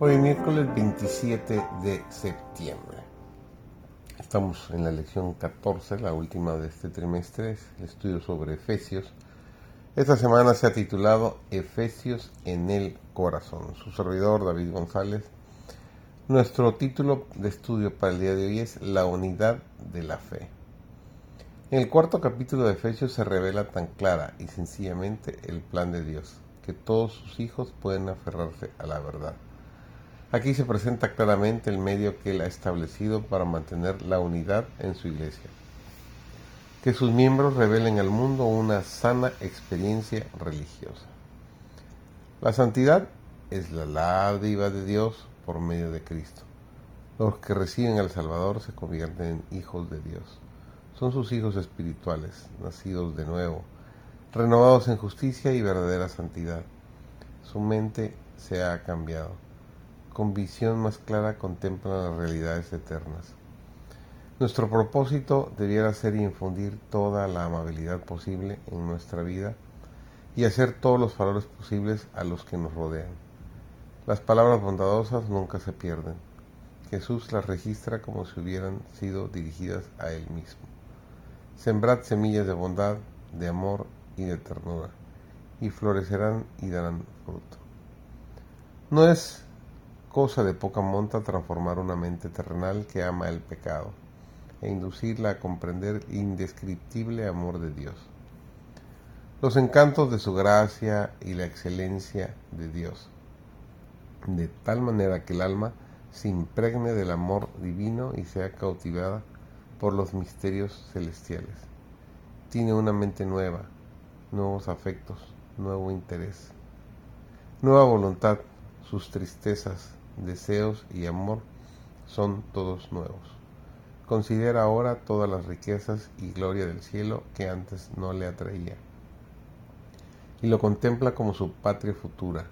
Hoy miércoles 27 de septiembre. Estamos en la lección 14, la última de este trimestre, es el estudio sobre Efesios. Esta semana se ha titulado Efesios en el corazón. Su servidor David González. Nuestro título de estudio para el día de hoy es La unidad de la fe. En el cuarto capítulo de Efesios se revela tan clara y sencillamente el plan de Dios, que todos sus hijos pueden aferrarse a la verdad. Aquí se presenta claramente el medio que Él ha establecido para mantener la unidad en su iglesia. Que sus miembros revelen al mundo una sana experiencia religiosa. La santidad es la ládiva de Dios por medio de Cristo. Los que reciben al Salvador se convierten en hijos de Dios. Son sus hijos espirituales, nacidos de nuevo, renovados en justicia y verdadera santidad. Su mente se ha cambiado con visión más clara contemplan las realidades eternas. Nuestro propósito debiera ser infundir toda la amabilidad posible en nuestra vida y hacer todos los valores posibles a los que nos rodean. Las palabras bondadosas nunca se pierden. Jesús las registra como si hubieran sido dirigidas a Él mismo. Sembrad semillas de bondad, de amor y de ternura, y florecerán y darán fruto. No es cosa de poca monta transformar una mente terrenal que ama el pecado e inducirla a comprender el indescriptible amor de Dios. Los encantos de su gracia y la excelencia de Dios, de tal manera que el alma se impregne del amor divino y sea cautivada por los misterios celestiales. Tiene una mente nueva, nuevos afectos, nuevo interés, nueva voluntad, sus tristezas, deseos y amor son todos nuevos. Considera ahora todas las riquezas y gloria del cielo que antes no le atraía. Y lo contempla como su patria futura,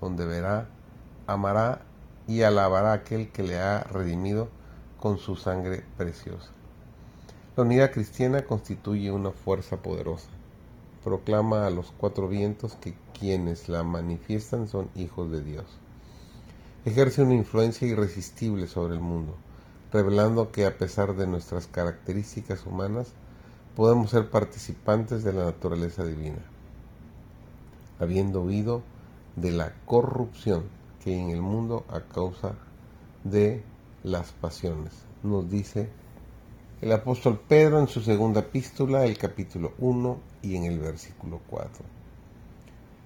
donde verá, amará y alabará a aquel que le ha redimido con su sangre preciosa. La unidad cristiana constituye una fuerza poderosa. Proclama a los cuatro vientos que quienes la manifiestan son hijos de Dios ejerce una influencia irresistible sobre el mundo, revelando que a pesar de nuestras características humanas, podemos ser participantes de la naturaleza divina, habiendo huido de la corrupción que hay en el mundo a causa de las pasiones, nos dice el apóstol Pedro en su segunda epístola, el capítulo 1 y en el versículo 4.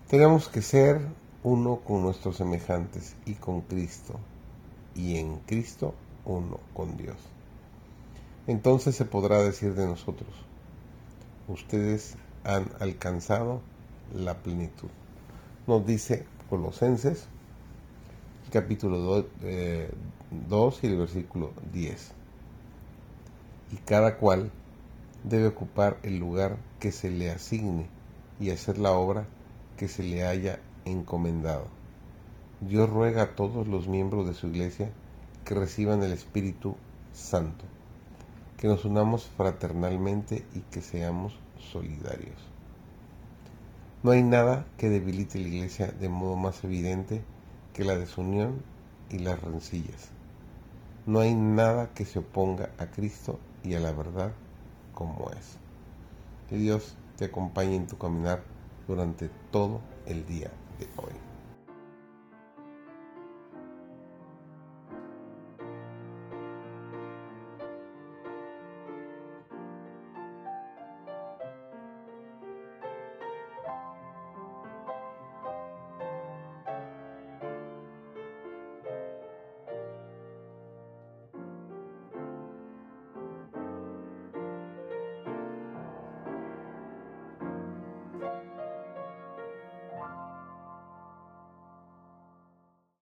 Tenemos que ser uno con nuestros semejantes y con Cristo, y en Cristo uno con Dios. Entonces se podrá decir de nosotros, ustedes han alcanzado la plenitud. Nos dice Colosenses, capítulo 2, eh, y el versículo 10. Y cada cual debe ocupar el lugar que se le asigne y hacer la obra que se le haya encomendado. Dios ruega a todos los miembros de su iglesia que reciban el Espíritu Santo, que nos unamos fraternalmente y que seamos solidarios. No hay nada que debilite la iglesia de modo más evidente que la desunión y las rencillas. No hay nada que se oponga a Cristo y a la verdad como es. Que Dios te acompañe en tu caminar durante todo el día de hoy.